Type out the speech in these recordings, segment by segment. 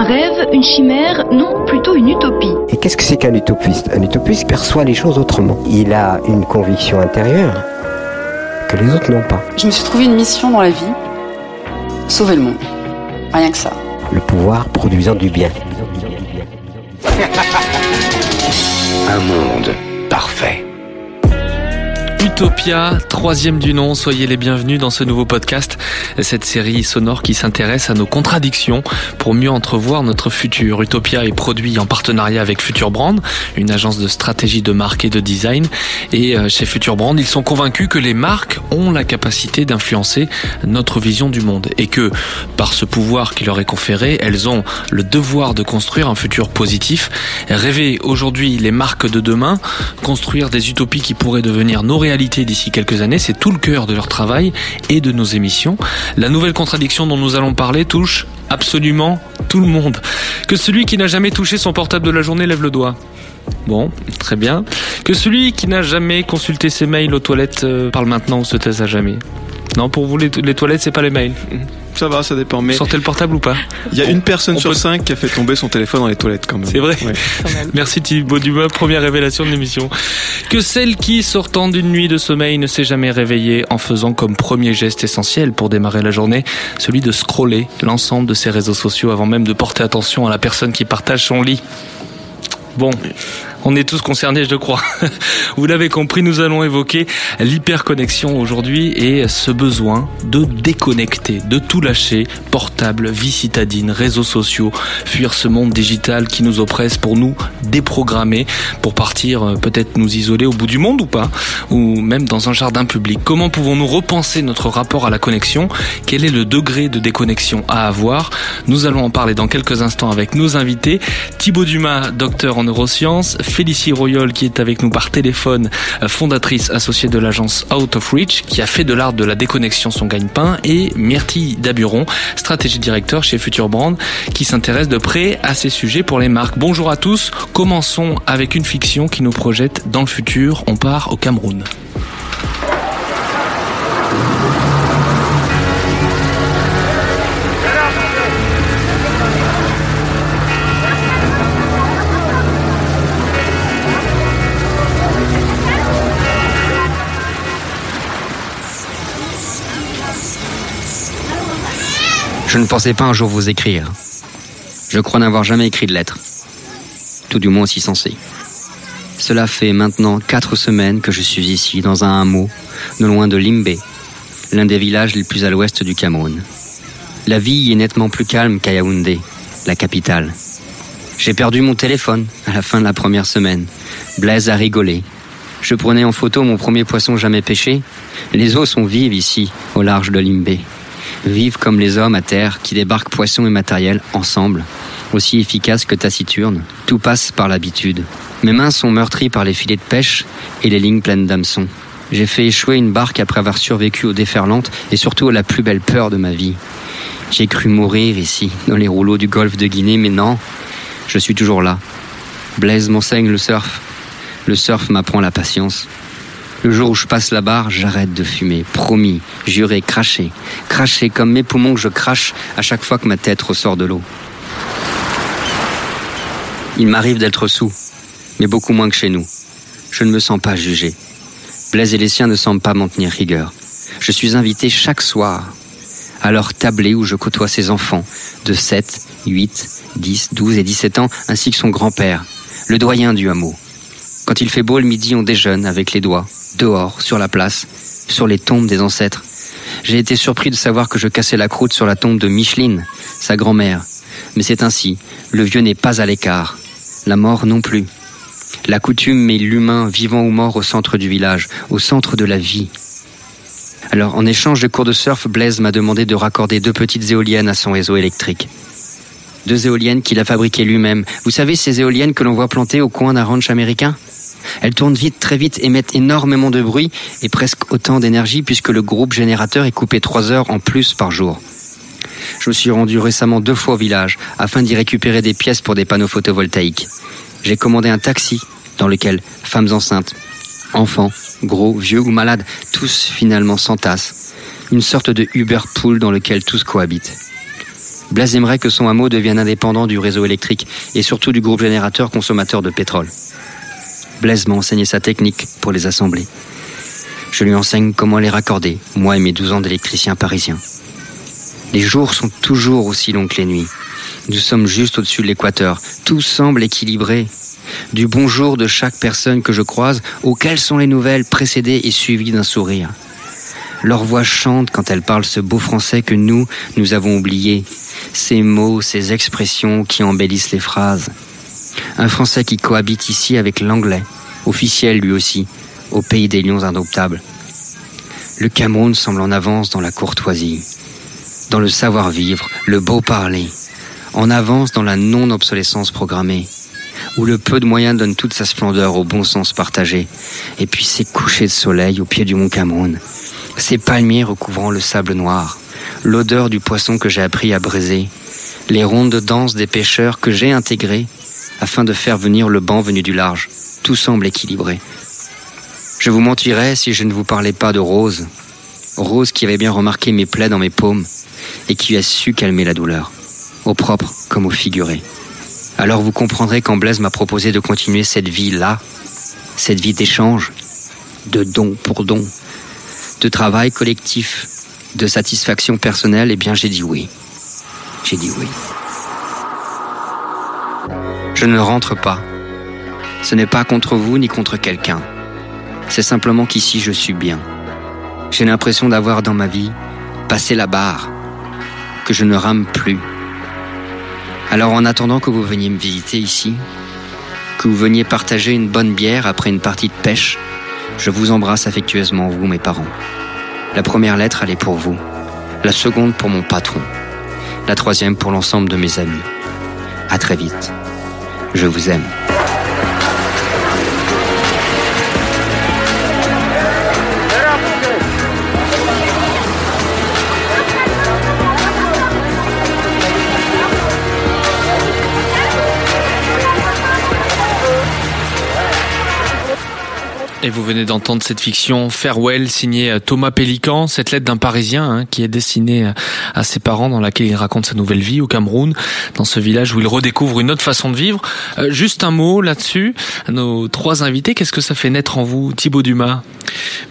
Un rêve, une chimère, non, plutôt une utopie. Et qu'est-ce que c'est qu'un utopiste Un utopiste perçoit les choses autrement. Il a une conviction intérieure que les autres n'ont pas. Je me suis trouvé une mission dans la vie. Sauver le monde. Rien que ça. Le pouvoir produisant du bien. Un monde parfait. Utopia, troisième du nom, soyez les bienvenus dans ce nouveau podcast, cette série sonore qui s'intéresse à nos contradictions pour mieux entrevoir notre futur. Utopia est produit en partenariat avec Future Brand, une agence de stratégie de marque et de design. Et euh, chez Future Brand, ils sont convaincus que les marques ont la capacité d'influencer notre vision du monde et que par ce pouvoir qui leur est conféré, elles ont le devoir de construire un futur positif. Rêver aujourd'hui les marques de demain, construire des utopies qui pourraient devenir nos réalités d'ici quelques années, c'est tout le cœur de leur travail et de nos émissions. La nouvelle contradiction dont nous allons parler touche absolument tout le monde. Que celui qui n'a jamais touché son portable de la journée lève le doigt. Bon, très bien. Que celui qui n'a jamais consulté ses mails aux toilettes euh, parle maintenant ou se taise à jamais. Non, pour vous, les toilettes, c'est pas les mails. Ça va, ça dépend. Mais Sortez le portable ou pas il y a une personne On sur peut- cinq qui a fait tomber son téléphone dans les toilettes quand même. C'est vrai Ouais. Merci Thibaut Dumas, première révélation de l'émission. Que celle qui, sortant d'une nuit de sommeil, ne s'est jamais réveillée en faisant comme premier geste essentiel pour démarrer la journée, celui de scroller l'ensemble de ses réseaux sociaux avant même de porter attention à la personne qui partage son lit. Bon, on est tous concernés, je crois. Vous l'avez compris, nous allons évoquer l'hyperconnexion aujourd'hui et ce besoin de déconnecter, de tout lâcher, portable, vie citadine, réseaux sociaux, fuir ce monde digital qui nous oppresse pour nous déprogrammer, pour partir euh, peut-être nous isoler au bout du monde ou pas, ou même dans un jardin public. Comment pouvons-nous repenser notre rapport à la connexion? Quel est le degré de déconnexion à avoir? Nous allons en parler dans quelques instants avec nos invités. Thibaut Dumas, docteur en neurosciences, Félicie Royol qui est avec nous par téléphone, euh, fondatrice associée de l'agence Out of Reach, qui a fait de l'art de la déconnexion son gagne-pain, et Myrtille Daburon, stratégie directeur chez Future Brand, qui s'intéresse de près à ces sujets pour les marques. Bonjour à tous, commençons avec une fiction qui nous projette dans le futur. On part au Cameroun. Je ne pensais pas un jour vous écrire. Je crois n'avoir jamais écrit de lettre. Tout du moins aussi sensé. Cela fait maintenant quatre semaines que je suis ici, dans un hameau, non loin de Limbe, l'un des villages les plus à l'ouest du Cameroun. La vie y est nettement plus calme qu'à Yaoundé, la capitale. J'ai perdu mon téléphone à la fin de la première semaine. Blaise a rigolé. Je prenais en photo mon premier poisson jamais pêché. Les eaux sont vives ici, au large de Limbe. Vives comme les hommes à terre qui débarquent poissons et matériel ensemble. Aussi efficaces que taciturnes, tout passe par l'habitude. Mes mains sont meurtries par les filets de pêche et les lignes pleines d'hameçons. J'ai fait échouer une barque après avoir survécu aux déferlantes et surtout à la plus belle peur de ma vie. J'ai cru mourir ici, dans les rouleaux du golfe de Guinée, mais non, je suis toujours là. Blaise m'enseigne le surf. Le surf m'apprend la patience. Le jour où je passe la barre, j'arrête de fumer. Promis, juré, craché. Craché comme mes poumons que je crache à chaque fois que ma tête ressort de l'eau. Il m'arrive d'être sous, mais beaucoup moins que chez nous. Je ne me sens pas jugé. Blaise et les siens ne semblent pas m'en tenir rigueur. Je suis invité chaque soir à leur tablé où je côtoie ses enfants de 7, 8, 10, 12 et 17 ans, ainsi que son grand-père, le doyen du hameau. Quand il fait beau le midi, on déjeune avec les doigts, dehors, sur la place, sur les tombes des ancêtres. J'ai été surpris de savoir que je cassais la croûte sur la tombe de Micheline, sa grand-mère. Mais c'est ainsi, le vieux n'est pas à l'écart, la mort non plus. La coutume met l'humain, vivant ou mort, au centre du village, au centre de la vie. Alors, en échange de cours de surf, Blaise m'a demandé de raccorder deux petites éoliennes à son réseau électrique. Deux éoliennes qu'il a fabriquées lui-même. Vous savez, ces éoliennes que l'on voit plantées au coin d'un ranch américain? Elles tournent vite, très vite, émettent énormément de bruit et presque autant d'énergie puisque le groupe générateur est coupé trois heures en plus par jour. Je me suis rendu récemment deux fois au village afin d'y récupérer des pièces pour des panneaux photovoltaïques. J'ai commandé un taxi dans lequel femmes enceintes, enfants, gros, vieux ou malades, tous finalement s'entassent. Une sorte de Uber Pool dans lequel tous cohabitent. Blaise aimerait que son hameau devienne indépendant du réseau électrique et surtout du groupe générateur consommateur de pétrole. Blaise m'a enseigné sa technique pour les assembler. Je lui enseigne comment les raccorder, moi et mes 12 ans d'électricien parisien. Les jours sont toujours aussi longs que les nuits. Nous sommes juste au-dessus de l'équateur. Tout semble équilibré. Du bonjour de chaque personne que je croise, auxquelles sont les nouvelles précédées et suivies d'un sourire. Leur voix chante quand elles parlent ce beau français que nous, nous avons oublié. Ces mots, ces expressions qui embellissent les phrases. Un français qui cohabite ici avec l'anglais, officiel lui aussi, au pays des lions indomptables. Le Cameroun semble en avance dans la courtoisie, dans le savoir-vivre, le beau parler, en avance dans la non-obsolescence programmée, où le peu de moyens donne toute sa splendeur au bon sens partagé, et puis ces couchers de soleil au pied du mont Cameroun, ces palmiers recouvrant le sable noir, l'odeur du poisson que j'ai appris à briser, les rondes de danse des pêcheurs que j'ai intégrées afin de faire venir le banc venu du large. Tout semble équilibré. Je vous mentirais si je ne vous parlais pas de Rose. Rose qui avait bien remarqué mes plaies dans mes paumes et qui a su calmer la douleur, au propre comme au figuré. Alors vous comprendrez quand Blaise m'a proposé de continuer cette vie-là, cette vie d'échange, de don pour don, de travail collectif, de satisfaction personnelle, eh bien j'ai dit oui. J'ai dit oui. Je ne rentre pas. Ce n'est pas contre vous ni contre quelqu'un. C'est simplement qu'ici je suis bien. J'ai l'impression d'avoir dans ma vie passé la barre, que je ne rame plus. Alors en attendant que vous veniez me visiter ici, que vous veniez partager une bonne bière après une partie de pêche, je vous embrasse affectueusement, vous, mes parents. La première lettre, elle est pour vous. La seconde pour mon patron. La troisième pour l'ensemble de mes amis. À très vite. Je vous aime. Et vous venez d'entendre cette fiction Farewell signée euh, Thomas Pélican, cette lettre d'un Parisien hein, qui est destinée euh, à ses parents dans laquelle il raconte sa nouvelle vie au Cameroun, dans ce village où il redécouvre une autre façon de vivre. Euh, juste un mot là-dessus, nos trois invités, qu'est-ce que ça fait naître en vous, Thibaut Dumas?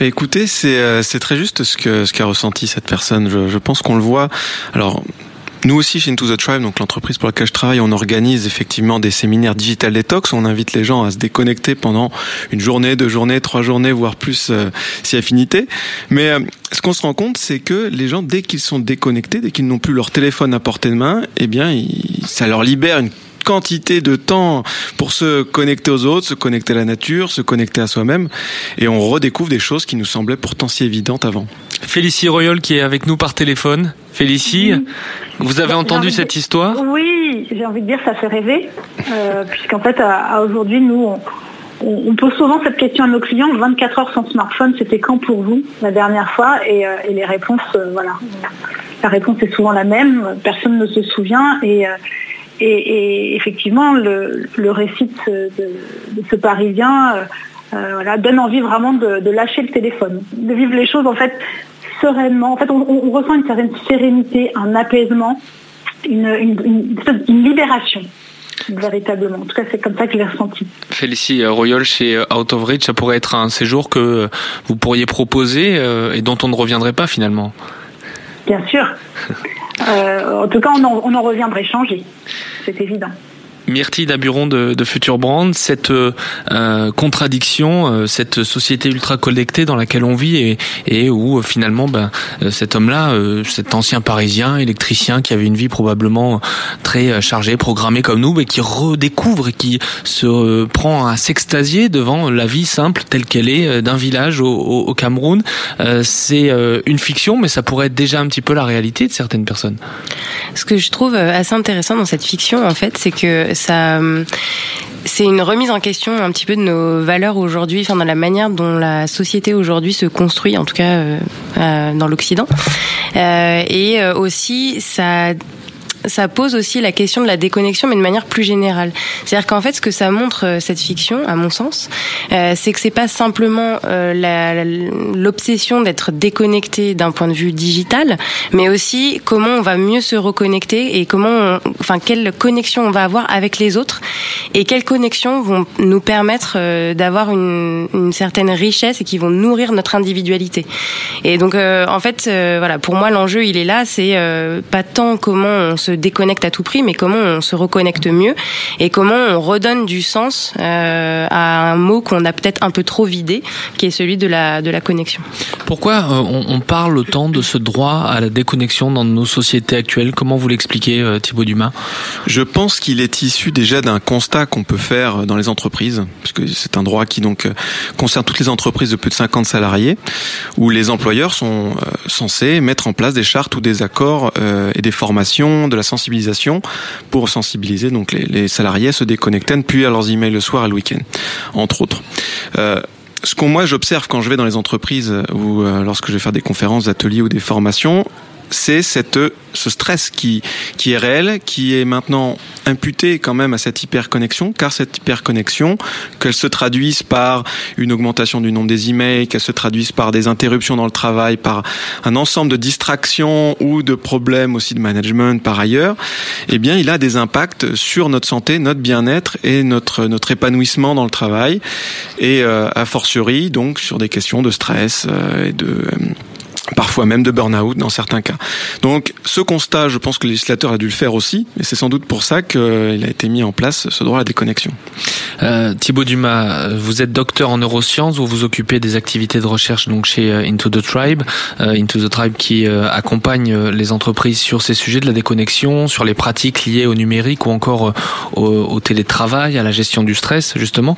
Mais écoutez, c'est c'est très juste ce que ce qu'a ressenti cette personne. Je, je pense qu'on le voit. Alors nous aussi, chez Into the Tribe, donc l'entreprise pour laquelle je travaille, on organise effectivement des séminaires digital detox. On invite les gens à se déconnecter pendant une journée, deux journées, trois journées, voire plus euh, si affinité. Mais euh, ce qu'on se rend compte, c'est que les gens, dès qu'ils sont déconnectés, dès qu'ils n'ont plus leur téléphone à portée de main, eh bien, ça leur libère une quantité de temps pour se connecter aux autres, se connecter à la nature, se connecter à soi-même, et on redécouvre des choses qui nous semblaient pourtant si évidentes avant. Félicie Royol qui est avec nous par téléphone. Félicie, vous avez entendu cette de- histoire? Oui, j'ai envie de dire ça fait rêver, euh, puisqu'en fait, à, à aujourd'hui, nous, on, on- on pose souvent cette question à nos clients, 24 heures sans smartphone, c'était quand pour vous la dernière fois? Et, euh, et les réponses, euh, voilà, la réponse est souvent la même, personne ne se souvient et, euh, et, et effectivement, le, le récit de ce, de- de ce Parisien euh, euh, voilà, donne envie vraiment de, de lâcher le téléphone, de vivre les choses en fait sereinement. En fait, on, on- on ressent une certaine sérénité, un apaisement, une, une- une- une libération, véritablement. En tout cas, c'est comme ça que je l'ai ressenti. Félicie euh, Royol chez Out of Reach, ça pourrait être un séjour que vous pourriez proposer et dont on ne reviendrait pas finalement. Bien sûr. Euh, en tout cas, on en, on en reviendrait changer. C'est évident. Myrtille Daburon de, de Future Brand, cette euh, contradiction, euh, cette société ultra connectée dans laquelle on vit et, et où euh, finalement ben, euh, cet homme-là, euh, cet ancien parisien, électricien qui avait une vie probablement très euh, chargée, programmée comme nous, mais qui redécouvre et qui se euh, prend à s'extasier devant la vie simple telle qu'elle est euh, d'un village au, au, au Cameroun. Euh, C'est euh, une fiction, mais ça pourrait être déjà un petit peu la réalité de certaines personnes. Ce que je trouve euh, assez intéressant dans cette fiction, en fait, c'est que c'est une remise en question un petit peu de nos valeurs aujourd'hui, enfin dans la manière dont la société aujourd'hui se construit, en tout cas euh, euh, dans l'Occident, Euh, et aussi ça ça pose aussi la question de la déconnexion, mais de manière plus générale. C'est-à-dire qu'en fait, ce que ça montre euh, cette fiction, à mon sens, euh, c'est que c'est pas simplement euh, l'obsession d'être déconnecté d'un point de vue digital, mais aussi comment on va mieux se reconnecter et comment, enfin, quelle connexion on va avoir avec les autres et quelles connexions vont nous permettre d'avoir une, une certaine richesse et qui vont nourrir notre individualité. Et donc, en fait, voilà, pour moi, l'enjeu, il est là. C'est pas tant comment on se déconnecte à tout prix, mais comment on se reconnecte mieux et comment on redonne du sens euh, à un mot qu'on a peut-être un peu trop vidé, qui est celui de la de la connexion. Pourquoi euh, on, on parle autant de ce droit à la déconnexion dans nos sociétés actuelles? Comment vous l'expliquez, euh, Thibaut Dumas? Je pense qu'il est issu déjà d'un constat qu'on peut faire dans les entreprises, puisque c'est un droit qui donc concerne toutes les entreprises de plus de 50 salariés, où les employeurs sont euh, censés mettre en place des chartes ou des accords euh, et des formations, de la sensibilisation pour sensibiliser donc les, salariés se déconnecter, plus à leurs emails le soir et le week-end, entre autres. Euh, ce qu'on moi j'observe quand je vais dans les entreprises ou euh, lorsque je vais faire des conférences, ateliers ou des formations, c'est cette ce stress qui qui est réel, qui est maintenant imputé quand même à cette hyperconnexion, car cette hyperconnexion, qu'elle se traduise par une augmentation du nombre des emails, qu'elle se traduise par des interruptions dans le travail, par un ensemble de distractions ou de problèmes aussi de management par ailleurs, eh bien, il a des impacts sur notre santé, notre bien-être et notre notre épanouissement dans le travail, et euh, a fortiori donc sur des questions de stress euh, et de euh, parfois même de burn-out dans certains cas. Donc ce constat, je pense que le législateur a dû le faire aussi, et c'est sans doute pour ça qu'il a été mis en place ce droit à la déconnexion. Euh, Thibaut Dumas, vous êtes docteur en neurosciences, vous vous occupez des activités de recherche donc chez euh, Into the Tribe, euh, Into the Tribe qui euh, accompagne euh, les entreprises sur ces sujets de la déconnexion, sur les pratiques liées au numérique ou encore euh, au, au télétravail, à la gestion du stress justement.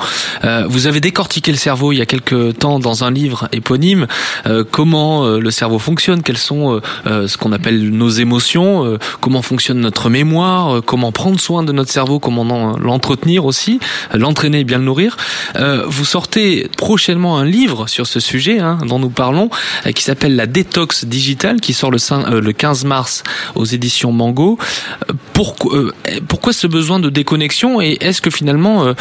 Vous avez décortiqué le cerveau il y a quelques temps dans un livre éponyme, comment le cerveau fonctionne, quelles sont euh, euh, ce qu'on appelle nos émotions, euh, comment fonctionne notre mémoire, comment prendre soin de notre cerveau, comment en- l'entretenir aussi, l'entraîner et bien le nourrir. Vous sortez prochainement un livre sur ce sujet hein, dont nous parlons, qui s'appelle La détox digitale, qui sort le, cin- euh, le 15 mars aux éditions Mango. Euh, Pourquoi, ce besoin de déconnexion et est-ce que finalement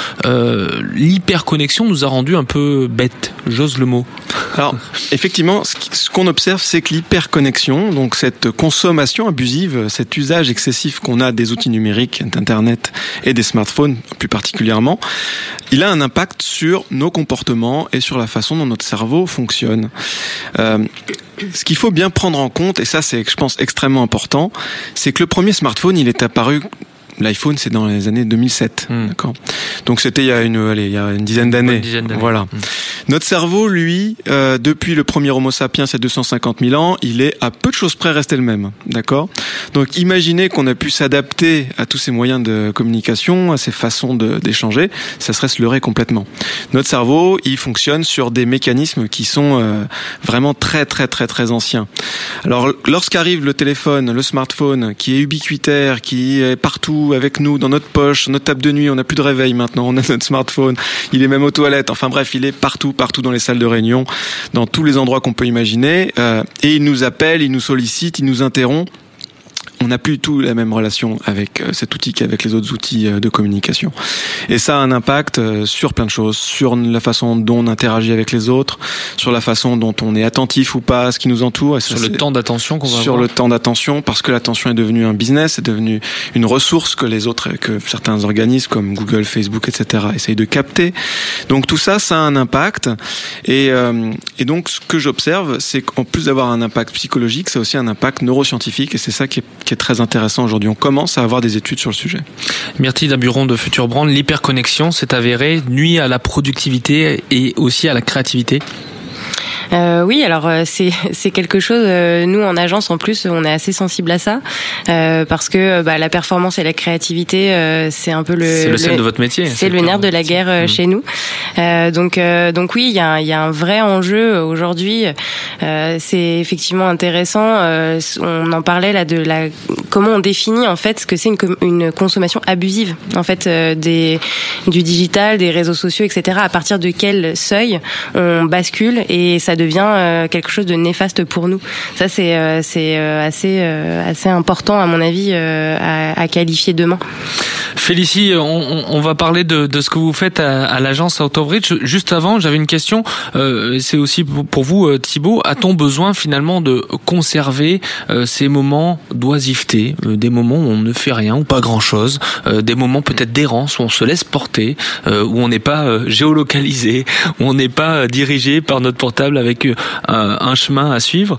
l'hyperconnexion nous a rendu un peu bêtes? J'ose le mot. Alors, effectivement, ce qu'on observe, c'est que l'hyperconnexion, donc cette consommation abusive, cet usage excessif qu'on a des outils numériques, d'Internet et des smartphones plus particulièrement, il a un impact sur nos comportements et sur la façon dont notre cerveau fonctionne. Euh, ce qu'il faut bien prendre en compte, et ça c'est, je pense, extrêmement important, c'est que le premier smartphone, il est apparu L'iPhone, c'est dans les années 2007, d'accord. Donc c'était il y a une, allez, il y a une dizaine d'années. Voilà. Notre cerveau, lui, euh, depuis le premier Homo sapiens, il y a 250 000 ans, il est à peu de choses près resté le même, d'accord. Donc imaginez qu'on a pu s'adapter à tous ces moyens de communication, à ces façons d'échanger, ça serait se leurrer complètement. Notre cerveau, il fonctionne sur des mécanismes qui sont euh, vraiment très très très très anciens. Alors lorsqu'arrive le téléphone, le smartphone, qui est ubiquitaire, qui est partout avec nous, dans notre poche, notre table de nuit, on n'a plus de réveil maintenant, on a notre smartphone, il est même aux toilettes, enfin bref, il est partout, partout dans les salles de réunion, dans tous les endroits qu'on peut imaginer, euh, et il nous appelle, il nous sollicite, il nous interrompt on n'a plus du tout la même relation avec euh, cet outil qu'avec les autres outils euh, de communication. Et ça a un impact euh, sur plein de choses, sur la façon dont on interagit avec les autres, sur la façon dont on est attentif ou pas à ce qui nous entoure. Et ça, Sur le temps d'attention qu'on va sur avoir. le temps d'attention, parce que l'attention est devenue un business, c'est devenu une ressource que les autres, que certains organismes comme Google, Facebook, etc. essayent de capter. Donc tout ça, ça a un impact. Et, euh, et donc ce que j'observe, c'est qu'en plus d'avoir un impact psychologique, c'est aussi un impact neuroscientifique, et c'est ça qui est, qui est très intéressant aujourd'hui. On commence à avoir des études sur le sujet. Myrtille Daburon de Future Brand, l'hyperconnexion s'est avérée nuit à la productivité et aussi à la créativité euh, oui, alors euh, c'est c'est quelque chose. Euh, nous en agence en plus, on est assez sensible à ça euh, parce que bah, la performance et la créativité, euh, c'est un peu le. C'est le sel de votre métier. C'est le nerf de la guerre mmh. chez nous. donc donc oui, il y a il y a un vrai enjeu aujourd'hui. c'est effectivement intéressant. on en parlait là de la comment on définit en fait ce que c'est une, une consommation abusive en fait des du digital, des réseaux sociaux, etc. À partir de quel seuil on bascule et ça devient euh, quelque chose de néfaste pour nous. Ça, c'est euh, c'est euh, assez assez important à mon avis à, qualifier demain. Félicie, on, va parler de, de, ce que vous faites à, l'agence Out. Juste avant, j'avais une question. C'est aussi pour vous, Thibault. A-t-on besoin finalement de conserver ces moments d'oisiveté, des moments où on ne fait rien ou pas grand-chose, des moments peut-être d'errance où on se laisse porter, où on n'est pas géolocalisé, où on n'est pas dirigé par notre portable un chemin à suivre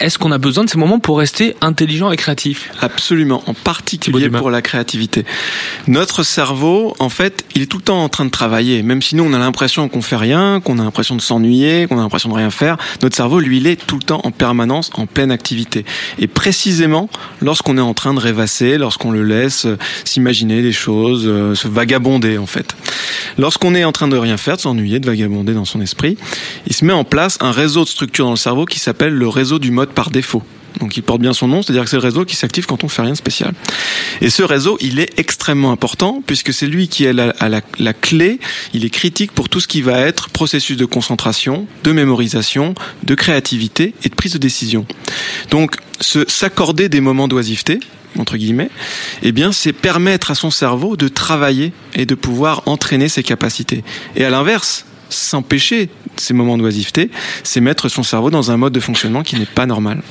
est-ce qu'on a besoin de ces moments pour rester intelligent et créatif Absolument, en particulier pour la créativité. Notre cerveau, en fait, il est tout le temps en train de travailler. Même si nous, on a l'impression qu'on fait rien, qu'on a l'impression de s'ennuyer, qu'on a l'impression de rien faire, notre cerveau, lui, il est tout le temps en permanence, en pleine activité. Et précisément, lorsqu'on est en train de rêvasser, lorsqu'on le laisse euh, s'imaginer des choses, euh, se vagabonder, en fait. Lorsqu'on est en train de rien faire, de s'ennuyer, de vagabonder dans son esprit, il se met en place un réseau de structures dans le cerveau qui s'appelle le réseau du mode par défaut. Donc il porte bien son nom, c'est-à-dire que c'est le réseau qui s'active quand on fait rien de spécial. Et ce réseau, il est extrêmement important puisque c'est lui qui est la, la, la, clé, il est critique pour tout ce qui va être processus de concentration, de mémorisation, de créativité et de prise de décision. Donc s'accorder des moments d'oisiveté, entre guillemets, eh bien, c'est permettre à son cerveau de travailler et de pouvoir entraîner ses capacités. Et à l'inverse, s'empêcher ces moments d'oisiveté, c'est mettre son cerveau dans un mode de fonctionnement qui n'est pas normal.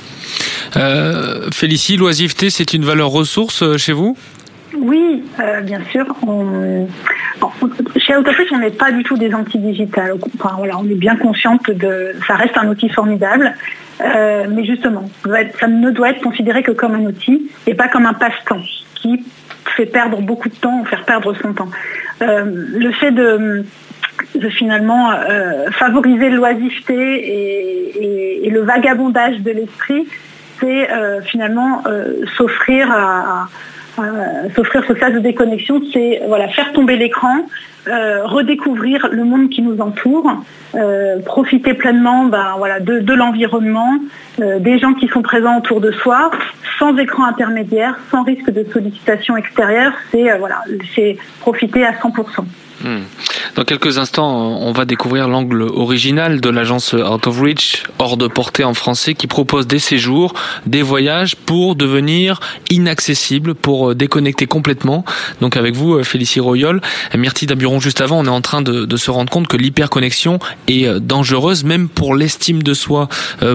Euh, Félicie, l'oisiveté, c'est une valeur ressource euh, chez vous? Oui, euh, bien sûr. On... Chez Autofish, on n'est pas du tout des anti-digitales. Enfin, voilà, on est bien consciente de... Ça reste un outil formidable. Euh, mais justement, ça ne doit être considéré que comme un outil et pas comme un passe-temps qui fait perdre beaucoup de temps, faire perdre son temps. Euh, le fait de de finalement euh, favoriser l'oisiveté et, le vagabondage de l'esprit, c'est euh, finalement euh, s'offrir ce sas de déconnexion, c'est voilà, faire tomber l'écran, redécouvrir le monde qui nous entoure, profiter pleinement ben, voilà, de, de l'environnement, des gens qui sont présents autour de soi, sans écran intermédiaire, sans risque de sollicitation extérieure, c'est voilà, profiter à 100%. Hmm. Dans quelques instants, on va découvrir l'angle original de l'agence Out of Reach, hors de portée en français, qui propose des séjours, des voyages pour devenir inaccessible, pour euh, déconnecter complètement. Donc avec vous, euh, Félicie Royol, Myrtille Daburon, juste avant, on est en train de, de se rendre compte que l'hyperconnexion est euh, dangereuse, même pour l'estime de soi,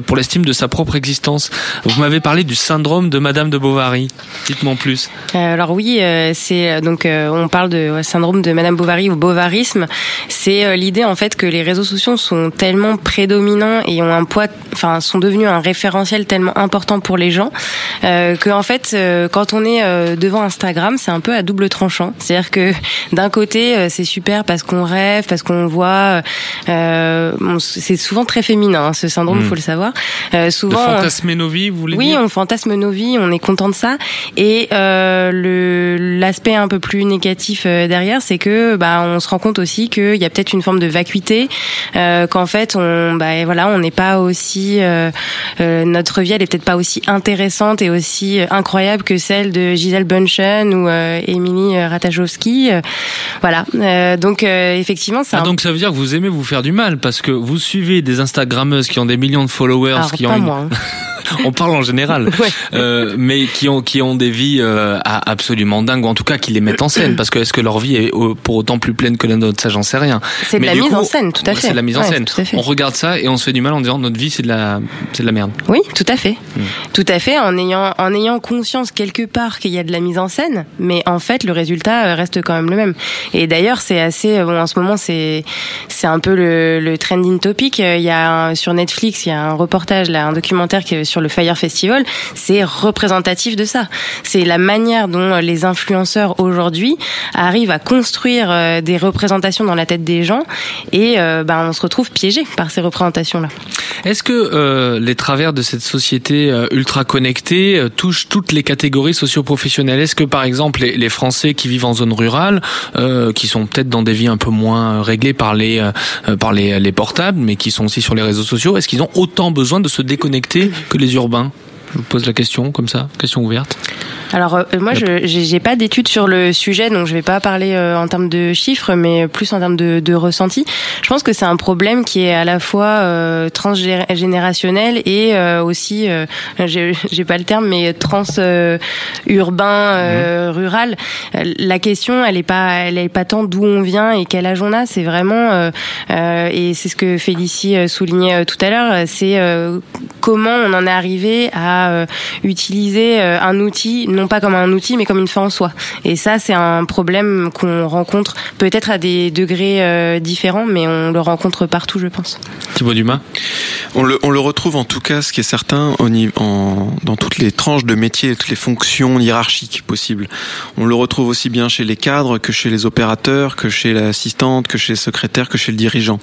pour l'estime de sa propre existence. Vous m'avez parlé du syndrome de Madame de Bovary. Dites-moi en plus. alors oui, c'est donc on parle de syndrome de Madame Bovary bovarisme, c'est euh, l'idée en fait que les réseaux sociaux sont tellement prédominants et ont un poids, enfin sont devenus un référentiel tellement important pour les gens euh, que en fait euh, quand on est euh, devant Instagram, c'est un peu à double tranchant. C'est-à-dire que d'un côté c'est super parce qu'on rêve, parce qu'on voit, c'est souvent très féminin hein, ce syndrome, il hmm. faut le savoir. souvent. De fantasmer nos vies, vous voulez oui, dire? on fantasme nos vies, on est content de ça. Et le l'aspect un peu plus négatif derrière, c'est que bah on se rend compte aussi qu'il y a peut-être une forme de vacuité, euh, qu'en fait, on, bah, voilà, on n'est pas aussi, euh, euh, notre vie, elle est peut-être pas aussi intéressante et aussi incroyable que celle de Gisèle Bunchen ou Émilie Ratajkowski. voilà. donc effectivement, ça. Ah, donc ça veut dire que vous aimez vous faire du mal parce que vous suivez des Instagrammeuses qui ont des millions de followers, qui ont. Une... on parle en général, euh, mais qui ont qui ont des vies euh, absolument dingues, ou en tout cas qui les mettent en scène, parce que est-ce que leur vie est pour autant plus pleine que la nôtre, ça j'en sais rien. C'est de la mise en scène, tout à fait. C'est de la mise en scène. On regarde ça et on se fait du mal en disant notre vie c'est de la c'est de la merde. Oui, tout à fait, hmm. tout à fait, en ayant en ayant conscience quelque part qu'il y a de la mise en scène, mais en fait le résultat euh, reste quand même le même. Et d'ailleurs c'est assez bon en ce moment c'est c'est un peu le, le trending topic. Il y a sur Netflix il y a un reportage là, un documentaire qui est sur le Fire Festival, c'est représentatif de ça. C'est la manière dont les influenceurs aujourd'hui arrivent à construire des représentations dans la tête des gens et ben, on se retrouve piégé par ces représentations-là. Est-ce que les travers de cette société ultra connectée touchent toutes les catégories socio-professionnelles? Est-ce que par exemple les, les, Français qui vivent en zone rurale, qui sont peut-être dans des vies un peu moins réglées par les par les, les portables, mais qui sont aussi sur les réseaux sociaux, est-ce qu'ils ont autant besoin de se déconnecter que les urbains? Je vous pose la question comme ça, question ouverte. Alors euh, moi, je j'ai pas d'études sur le sujet, donc je vais pas parler euh, en termes de chiffres, mais plus en termes de, de ressenti. Je pense que c'est un problème qui est à la fois euh, transgénérationnel et aussi, j'ai pas le terme, mais trans urbain, mmh. rural. La question, elle est pas, elle est pas tant d'où on vient et quel âge on a. C'est vraiment, et c'est ce que Félicie soulignait tout à l'heure, c'est comment on en est arrivé à euh, utiliser euh, un outil non pas comme un outil mais comme une fin en soi. Et ça c'est un problème qu'on rencontre peut-être à des degrés euh, différents mais on le rencontre partout je pense. Thibaut Dumas on le, on le retrouve en tout cas ce qui est certain au niveau, en, dans toutes les tranches de métiers, toutes les fonctions hiérarchiques possibles. On le retrouve aussi bien chez les cadres que chez les opérateurs, que chez l'assistante, que chez le secrétaire, que chez le dirigeant.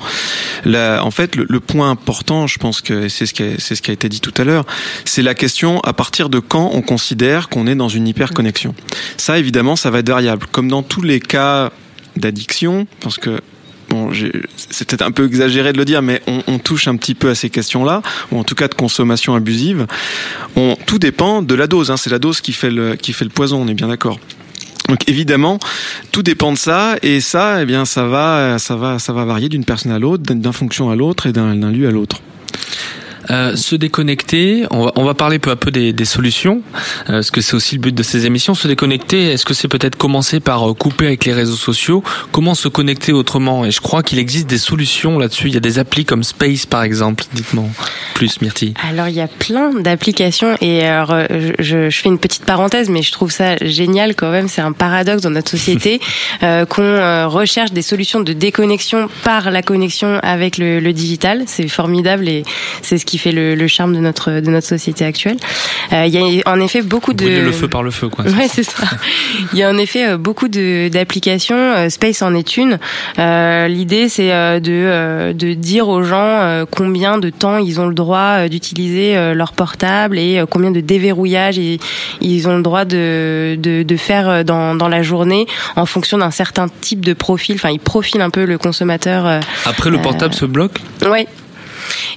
Là, en fait, le, le point important, je pense que c'est ce qui a, c'est ce qui a été dit tout à l'heure, c'est la question à partir de quand on considère qu'on est dans une hyperconnexion? Ça, évidemment, ça va être variable. Comme dans tous les cas d'addiction, parce que bon, c'est peut-être un peu exagéré de le dire, mais on, touche un petit peu à ces questions-là, ou en tout cas de consommation abusive. On, tout dépend de la dose. Hein. C'est la dose qui fait le poison. On est bien d'accord. Donc évidemment, tout dépend de ça, et ça, eh bien, ça va, ça va, ça va varier d'une personne à l'autre, d'une fonction à l'autre et d'un lieu à l'autre. Euh, se déconnecter, on va, on va parler peu à peu des, des solutions, euh, parce que c'est aussi le but de ces émissions. Se déconnecter, est-ce que c'est peut-être commencer par euh, couper avec les réseaux sociaux? Comment se connecter autrement? Et je crois qu'il existe des solutions là-dessus. Il y a des applis comme Space, par exemple. Dites-moi plus, Myrtille. Alors, il y a plein d'applications, et alors, je, je, fais une petite parenthèse, mais je trouve ça génial quand même. C'est un paradoxe dans notre société euh, qu'on recherche des solutions de déconnexion par la connexion avec le, le digital. C'est formidable et c'est ce qui fait le, le, charme de notre de notre société actuelle. Euh, il y a en effet beaucoup de le feu par le feu quoi. Ouais, c'est ça. Il y a en effet euh, beaucoup de d'applications. Euh, Space en est une. Euh, L'idée c'est de de dire aux gens combien de temps ils ont le droit d'utiliser leur portable et combien de déverrouillage ils, ils ont le droit de, de, de faire dans, dans la journée en fonction d'un certain type de profil. Enfin, ils profilent un peu le consommateur. Après, le portable se bloque? Ouais,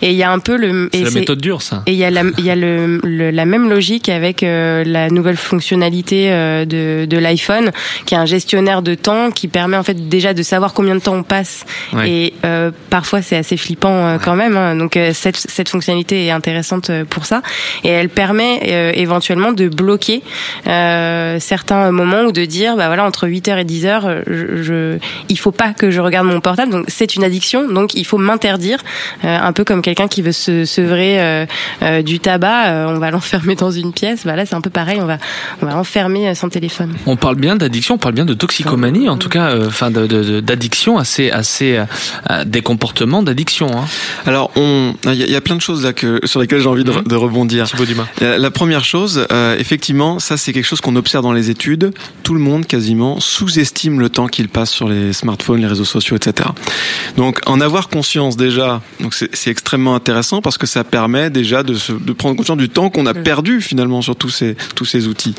et il y a un peu le. C'est la méthode dure, ça. Et il y a la, il y a le, la même logique avec euh, la nouvelle fonctionnalité euh, de, de l'iPhone, qui est un gestionnaire de temps qui permet en fait déjà de savoir combien de temps on passe. Et euh, parfois c'est assez flippant quand même. Hein. Donc cette, cette fonctionnalité est intéressante pour ça. Et elle permet éventuellement de bloquer certains moments ou de dire bah voilà entre 8h et 10h, je, je, il faut pas que je regarde mon portable. Donc c'est une addiction. Donc il faut m'interdire un peu comme quelqu'un qui veut se sevrer euh, euh, du tabac, euh, on va l'enfermer dans une pièce. Bah là, c'est un peu pareil. On va, on va enfermer son téléphone. On parle bien d'addiction, on parle bien de toxicomanie, en tout cas, enfin, d'addiction, assez, assez, des comportements d'addiction. Hein. Alors, on, il y, a plein de choses là que sur lesquelles j'ai envie de, mhm. de rebondir. La, la, première chose, effectivement, ça c'est quelque chose qu'on observe dans les études. Tout le monde quasiment sous-estime le temps qu'il passe sur les smartphones, les réseaux sociaux, etc. Donc, en avoir conscience déjà, donc c'est extrêmement intéressant parce que ça permet déjà de, se, de prendre conscience du temps qu'on a perdu finalement sur tous ces, tous ces outils.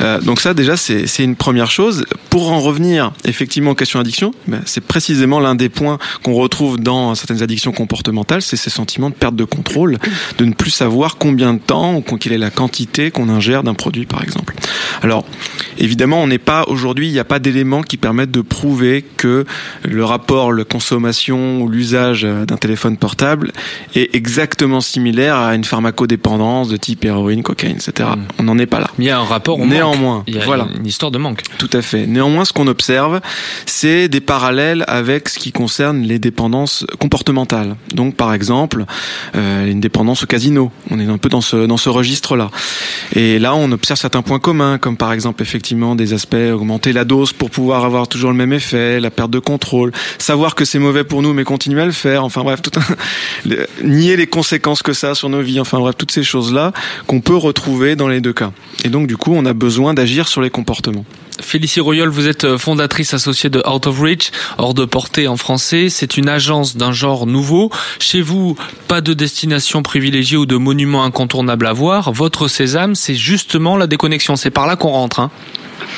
Euh, donc ça déjà c'est une première chose. Pour en revenir effectivement aux questions d'addiction, ben, c'est précisément l'un des points qu'on retrouve dans certaines addictions comportementales, c'est ces sentiments de perte de contrôle, de ne plus savoir combien de temps ou quelle est la quantité qu'on ingère d'un produit par exemple. Alors évidemment on n'est pas aujourd'hui, il n'y a pas d'éléments qui permettent de prouver que le rapport, la consommation ou l'usage d'un téléphone portable est exactement similaire à une pharmacodépendance de type héroïne, cocaïne, etc. Hmm. On n'en est pas là. Il y a un rapport au Néanmoins, Il y a voilà. une histoire de manque. Tout à fait. Néanmoins, ce qu'on observe, c'est des parallèles avec ce qui concerne les dépendances comportementales. Donc, par exemple, euh, une dépendance au casino. On est un peu dans ce dans ce registre-là. Et là, on observe certains points communs, comme comme par exemple effectivement des aspects augmenter la dose pour pouvoir avoir toujours le même effet, la perte de contrôle, savoir que c'est mauvais pour nous mais continuer à le faire, enfin bref, tout un... nier les conséquences que ça a sur nos vies, enfin bref, toutes ces choses-là qu'on peut retrouver dans les deux cas. Et donc du coup, on a besoin d'agir sur les comportements. Félicie Royol, vous êtes euh, fondatrice associée de Out of Reach, hors de portée en français. C'est une agence d'un genre nouveau. Chez vous, pas de destination privilégiée ou de monument incontournable à voir. Votre sésame, c'est justement la déconnexion. C'est par là qu'on rentre. Hein.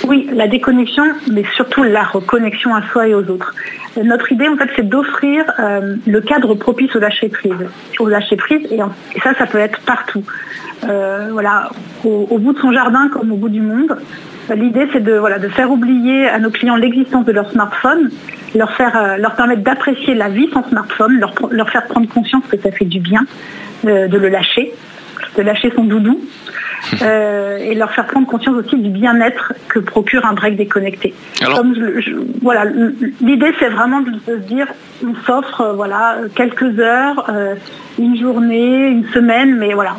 Oui, la déconnexion, mais surtout la reconnexion à soi et aux autres. Notre idée, en fait, c'est d'offrir euh, le cadre propice au lâcher prise. Au lâcher prise, et, ça, ça peut être partout. Euh, voilà, au, bout de son jardin comme au bout du monde. L'idée, c'est de, voilà, de faire oublier à nos clients l'existence de leur smartphone, leur, faire, euh, leur permettre d'apprécier la vie sans smartphone, leur, leur, faire prendre conscience que ça fait du bien euh, de le lâcher, de lâcher son doudou, euh, et leur faire prendre conscience aussi du bien-être que procure un break déconnecté. voilà, l'idée c'est vraiment de, se dire, on s'offre voilà quelques heures, une journée, une semaine, mais voilà.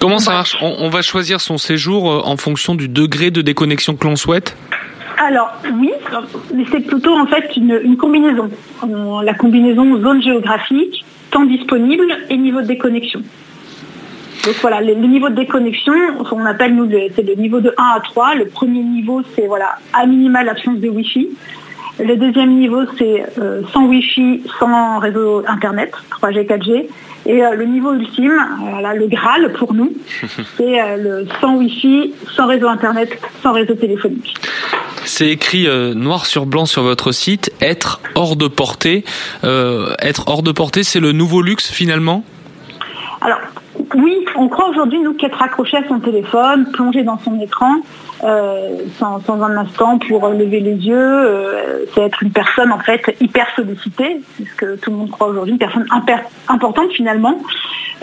Comment ça marche on, va choisir son séjour euh, en fonction du degré de déconnexion que l'on souhaite alors oui, mais c'est plutôt en fait une, combinaison. La combinaison zone géographique, temps disponible et niveau de déconnexion. Donc voilà, le, niveau de déconnexion, on appelle nous c'est le niveau de 1 à 3. Le premier niveau, c'est voilà, à minima l'absence de Wi-Fi. Le deuxième niveau, c'est euh, sans Wi-Fi, sans réseau Internet, 3G, 4G. Et euh, le niveau ultime, le Graal pour nous, c'est euh, le sans Wi-Fi, sans réseau Internet, sans réseau téléphonique. C'est écrit euh, noir sur blanc sur votre site, être hors de portée. être hors de portée, c'est le nouveau luxe finalement? Alors, oui, on croit aujourd'hui, nous, qu'être accroché à son téléphone, plongé dans son écran, euh, sans, un instant pour lever les yeux, euh, c'est être une personne en fait hyper sollicitée, puisque tout le monde croit aujourd'hui, une personne importante finalement.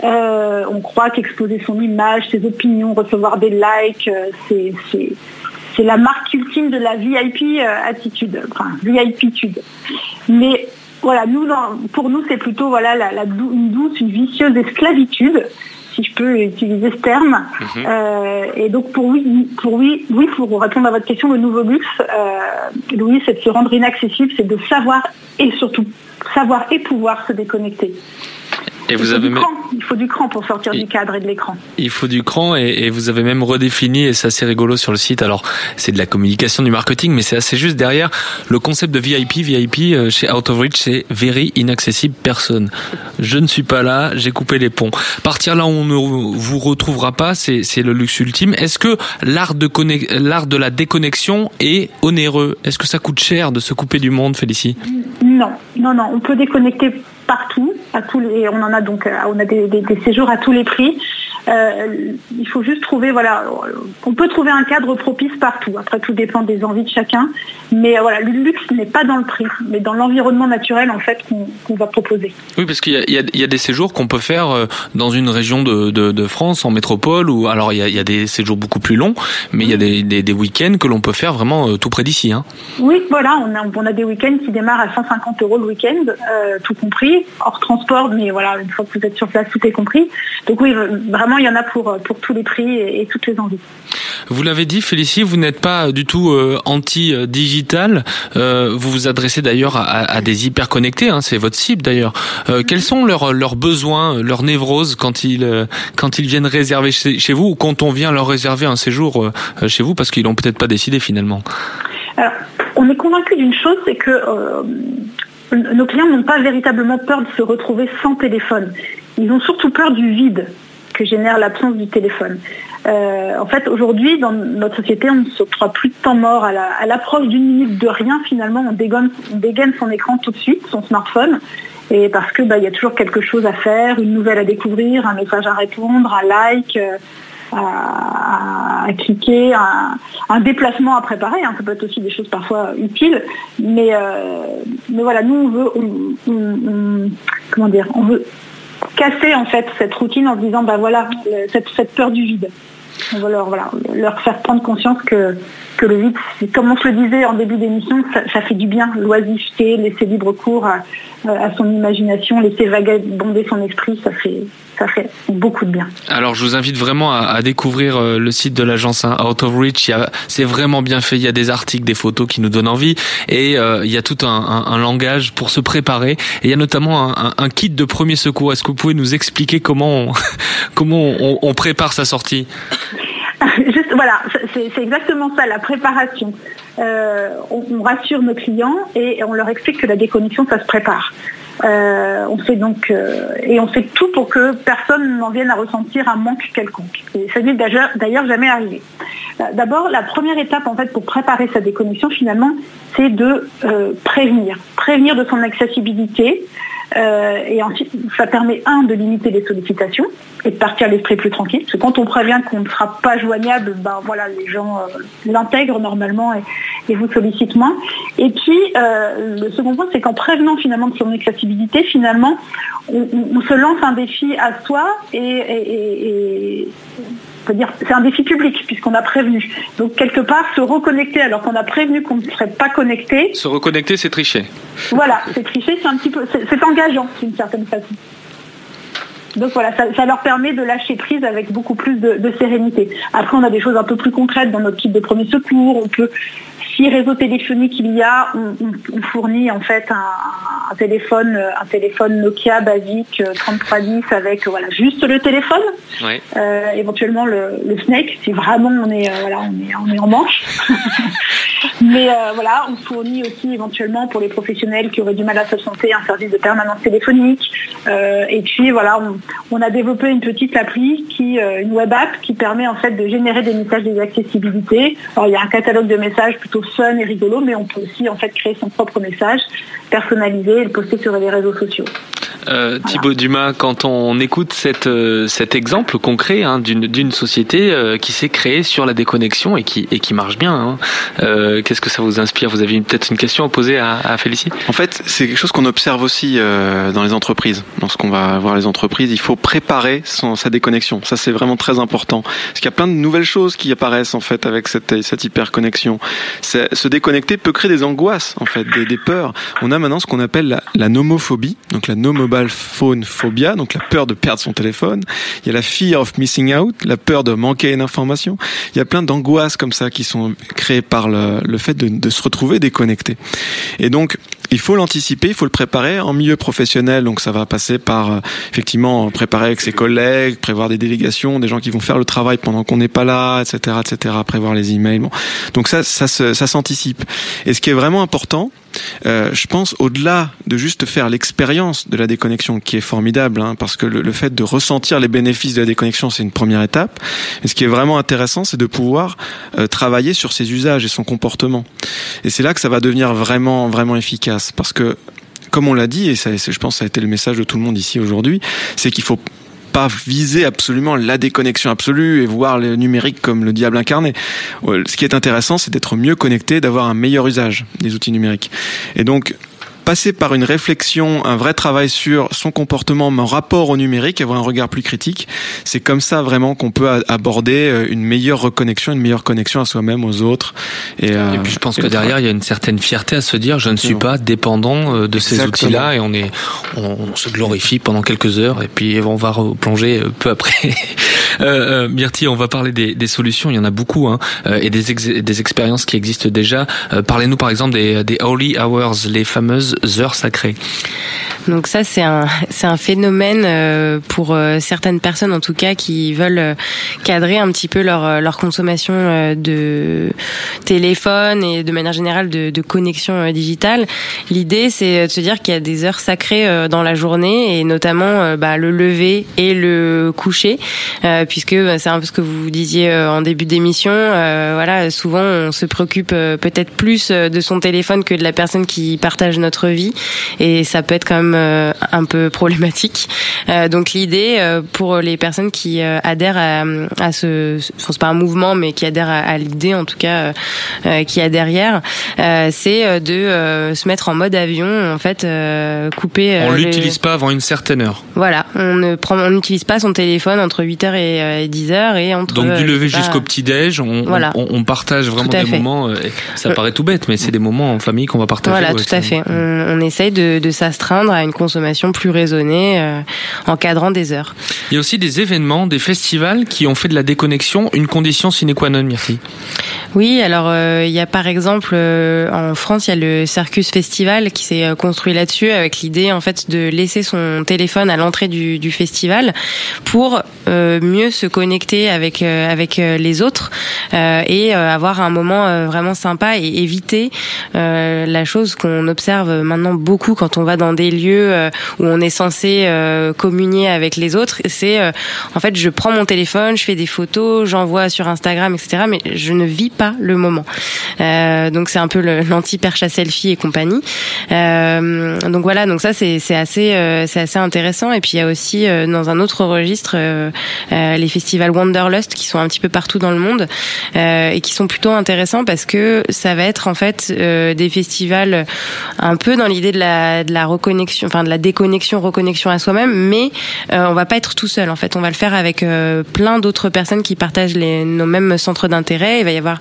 Euh, on croit qu'exposer son image, ses opinions, recevoir des likes, c'est la marque ultime de la VIP attitude, enfin VIPitude. Mais voilà, nous, pour nous, c'est plutôt voilà, une douce, une vicieuse esclavitude si je peux utiliser ce terme. Mhm. Euh, et donc pour oui, pour oui, oui, pour répondre à votre question, le nouveau luxe, euh, Louis, c'est de se rendre inaccessible, c'est de savoir et surtout savoir et pouvoir se déconnecter. Et vous avez Il faut du cran pour sortir du cadre et de l'écran. Il faut du cran et, vous avez même redéfini, et c'est assez rigolo sur le site. Alors, c'est de la communication, du marketing, mais c'est assez juste derrière le concept de VIP. VIP euh, chez Out of Reach, c'est Very Inaccessible Person. Je ne suis pas là, j'ai coupé les ponts. Partir là où on ne vous retrouvera pas, c'est le luxe ultime. Est-ce que l'art de, l'art de la déconnexion est onéreux? Est-ce que ça coûte cher de se couper du monde, Félicie? Non, non, non. On peut déconnecter partout, à tous les, on en a donc, euh, on a des, séjours à tous les prix. Euh, il faut juste trouver, voilà, on peut trouver un cadre propice partout. Après, tout dépend des envies de chacun. Mais euh, voilà, le luxe n'est pas dans le prix, mais dans l'environnement naturel en fait qu'on va proposer. Oui, parce qu'il y, a des séjours qu'on peut faire dans une région de, France, en métropole, ou alors il y, a, des séjours beaucoup plus longs, mais il y a des, week-ends que l'on peut faire vraiment tout près d'ici. Hein. Oui, voilà, on a, on a des week-ends qui démarrent à 150 euros le week-end, tout compris hors transport, mais voilà, une fois que vous êtes sur place, tout est compris. Donc oui, vraiment, il y en a pour, pour tous les prix et, toutes les envies. Vous l'avez dit, Félicie, vous n'êtes pas du tout euh, anti-digital. Euh, vous vous adressez d'ailleurs à, des hyper connectés, hein, c'est votre cible d'ailleurs. Euh, quels sont leurs, leurs besoins, leurs névroses quand ils, quand ils viennent réserver chez, vous ou quand on vient leur réserver un séjour chez vous parce qu'ils n'ont peut-être pas décidé finalement Alors, on est convaincu d'une chose, c'est que nos clients n'ont pas véritablement peur de se retrouver sans téléphone. Ils ont surtout peur du vide que génère l'absence du téléphone. Euh, en fait, aujourd'hui, dans notre société, on ne s'octroie plus de temps mort à l'approche d'une minute de rien. Finalement, on dégaine, son écran tout de suite, son smartphone, et parce que bah, y a toujours quelque chose à faire, une nouvelle à découvrir, un message à répondre, un like. Euh, à, cliquer, un, déplacement à préparer. Hein. Ça peut être aussi des choses parfois utiles. Mais, euh, mais voilà, nous, on veut, comment dire, on veut casser en fait cette routine en se disant, bah voilà, cette, peur du vide. On voilà, leur faire prendre conscience que, que le vide, comme on se le disait en début d'émission, ça, fait du bien, l'oisiveté, laisser libre cours à, à son imagination, laisser vagabonder son esprit, ça fait, ça fait beaucoup de bien. Alors je vous invite vraiment à, découvrir euh, le site de l'agence hein, Out of Reach. C'est vraiment bien fait. Il y a des articles, des photos qui nous donnent envie, et euh, il y a tout un, langage pour se préparer. Et il y a notamment un, kit de premier secours. Est-ce que vous pouvez nous expliquer comment comment on, prépare sa sortie? Voilà, c'est exactement ça, la préparation. Euh, on, rassure nos clients et on leur explique que la déconnexion, ça se prépare. Euh, on fait donc euh, et on fait tout pour que personne n'en vienne à ressentir un manque quelconque. Et ça n'est d'ailleurs jamais arrivé. D'abord, la première étape en fait pour préparer sa déconnexion finalement, c'est de prévenir, prévenir de son accessibilité, euh, et ensuite, ça permet, un, de limiter les sollicitations et de partir l'esprit plus tranquille. Parce que quand on prévient qu'on ne sera pas joignable, ben voilà, les gens euh, l'intègrent normalement et, vous sollicitent moins. Et puis, euh, le second point, c'est qu'en prévenant finalement de son accessibilité, finalement, on, se lance un défi à soi et dire c'est un défi public puisqu'on a prévenu. Donc quelque part se reconnecter alors qu'on a prévenu qu'on ne serait pas connecté. Se reconnecter, c'est tricher. Voilà, c'est tricher, c'est un petit peu, c'est engageant d'une certaine façon. Donc voilà, ça, leur permet de lâcher prise avec beaucoup plus de, de, sérénité. Après, on a des choses un peu plus concrètes dans notre kit de premier secours. On peut si réseau téléphonique il y a, on, fournit en fait un, téléphone, un téléphone Nokia basique 3310 euh, avec voilà juste le téléphone, euh, éventuellement le, Snake si vraiment on est euh, voilà on est en manche. Mais voilà, on fournit aussi éventuellement pour les professionnels qui auraient du mal à se santé un service de permanence téléphonique. et puis voilà, on, a développé une petite appli qui, une web app qui permet en fait de générer des messages d'accessibilité. Alors il y a un catalogue de messages plutôt fun et rigolo, mais on peut aussi en fait créer son propre message personnalisé et le poster sur les réseaux sociaux. Euh, Thibaut Dumas, quand on écoute cette, euh, cet exemple concret hein, d'une société euh, qui s'est créée sur la déconnexion et qui, et qui marche bien, hein, euh, qu'est-ce que ça vous inspire? Vous avez peut-être une question à poser à, à Félicie? En fait, c'est quelque chose qu'on observe aussi dans les entreprises. Lorsqu'on va voir les entreprises, il faut préparer son, sa déconnexion. Ça, c'est vraiment très important. Parce qu'il y a plein de nouvelles choses qui apparaissent en fait avec cette, cette hyperconnexion. Se déconnecter peut créer des angoisses, en fait, des, des peurs. On a maintenant ce qu'on appelle la, la nomophobie, donc la nomophobie phone phobia, donc la peur de perdre son téléphone. Il y a la fear of missing out, la peur de manquer une information. Il y a plein d'angoisses comme ça qui sont créées par le, le fait de, de se retrouver déconnecté. Et donc, il faut l'anticiper, il faut le préparer en milieu professionnel. Donc ça va passer par euh, effectivement préparer avec ses collègues, prévoir des délégations, des gens qui vont faire le travail pendant qu'on n'est pas là, etc., etc. Prévoir les emails. Donc ça, ça, ça s'anticipe. Et ce qui est vraiment important, euh, je pense au-delà de juste faire l'expérience de la déconnexion, qui est formidable, hein, parce que le, fait de ressentir les bénéfices de la déconnexion, c'est une première étape. Mais ce qui est vraiment intéressant, c'est de pouvoir euh, travailler sur ses usages et son comportement. Et c'est là que ça va devenir vraiment, vraiment efficace, parce que comme on l'a dit, et je pense que ça a été le message de tout le monde ici aujourd'hui, c'est qu'il faut pas viser absolument la déconnexion absolue et voir le numérique comme le diable incarné. Ce qui est intéressant, c'est d'être mieux connecté, d'avoir un meilleur usage des outils numériques. Et donc, passer par une réflexion, un vrai travail sur son comportement en rapport au numérique, avoir un regard plus critique. C'est comme ça vraiment qu'on peut aborder euh, une meilleure reconnexion, une meilleure connexion à soi-même, aux autres. Et, euh, puis je pense que derrière, il y a une certaine fierté à se dire, je ne suis pas dépendant euh, de ces outils-là, et on est, on, se glorifie pendant quelques heures, et puis on va replonger peu après. euh, Myrtille, on va parler des, des, solutions, il y en a beaucoup, hein, et des, des expériences qui existent déjà. Parlez-nous par exemple des, des Holy Hours, les fameuses heures sacrées. Donc ça, c'est un, c'est un phénomène euh, pour euh, certaines personnes, en tout cas, qui veulent euh, cadrer un petit peu leur, leur consommation de téléphone et de manière générale de, de connexion digitale. L'idée, c'est de se dire qu'il y a des heures sacrées dans la journée et notamment bah, le lever et le coucher, puisque bah, c'est un peu ce que vous disiez en début d'émission. voilà, souvent on se préoccupe peut-être plus de son téléphone que de la personne qui partage notre notre vie et ça peut être quand même un peu problématique. donc l'idée pour les personnes qui adhèrent à, à ce, enfin, c'est pas un mouvement mais qui adhèrent à, l'idée en tout cas qui a derrière, c'est de se mettre en mode avion en fait couper. on l'utilise pas avant une certaine heure. Voilà, on ne prend, on n'utilise pas son téléphone entre 8h et, 10h et entre. Donc du lever jusqu'au petit déj, on, on, partage vraiment des moments. Ça paraît tout bête, mais c'est des moments en famille qu'on va partager. Voilà, tout à fait. On, essaye de, de s'astreindre à une consommation plus raisonnée, euh, en cadrant des heures. Il y a aussi des événements, des festivals qui ont fait de la déconnexion une condition sine qua non, Myrtille. Oui, alors euh, il y a par exemple euh, en France, il y a le Circus Festival qui s'est construit là-dessus avec l'idée en fait de laisser son téléphone à l'entrée du, du, festival pour mieux se connecter avec avec les autres et avoir un moment vraiment sympa et éviter la chose qu'on observe maintenant beaucoup quand on va dans des lieux où on est censé communier avec les autres. C'est en fait je prends mon téléphone, je fais des photos, j'envoie sur Instagram, etc. Mais je ne vis pas le moment. Euh, donc c'est un peu l'anti-perche à selfie et compagnie. Euh, donc voilà, donc ça c'est assez euh, c'est assez intéressant. Et puis il y a aussi euh, dans un autre registre euh, les festivals Wanderlust qui sont un petit peu partout dans le monde et qui sont plutôt intéressants parce que ça va être en fait des festivals un peu dans l'idée de la de la reconnexion, enfin de la déconnexion, reconnexion à soi-même, mais on va pas être tout seul en fait. On va le faire avec plein d'autres personnes qui partagent les, nos mêmes centres d'intérêt. Il va y avoir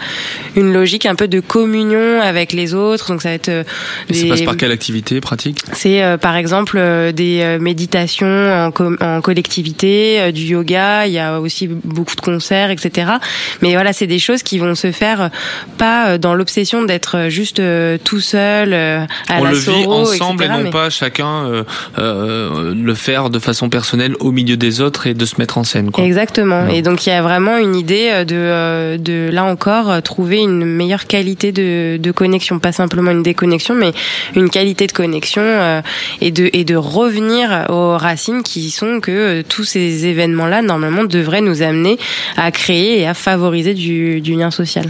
une logique un peu de communion avec les autres. Donc ça va être. Des... Et ça passe par quelle activité pratique? C'est euh, par exemple euh, des euh, méditations en, en collectivité, du yoga. Il y a aussi beaucoup de concerts, etc. Mais voilà, c'est des choses qui vont se faire pas dans l'obsession d'être juste tout seul à On la le vit ensemble etc., et non mais- pas chacun euh, le faire de façon personnelle au milieu des autres et de se mettre en scène. Quoi. Exactement. Et donc il y a vraiment une idée euh, de, euh, de là encore euh, trouver une meilleure qualité de, de connexion, pas simplement une déconnexion, mais une qualité de connexion euh, et de et de revenir aux racines qui sont que euh, tous ces événements-là normalement devraient nous amener à créer et à favoriser du, du lien social.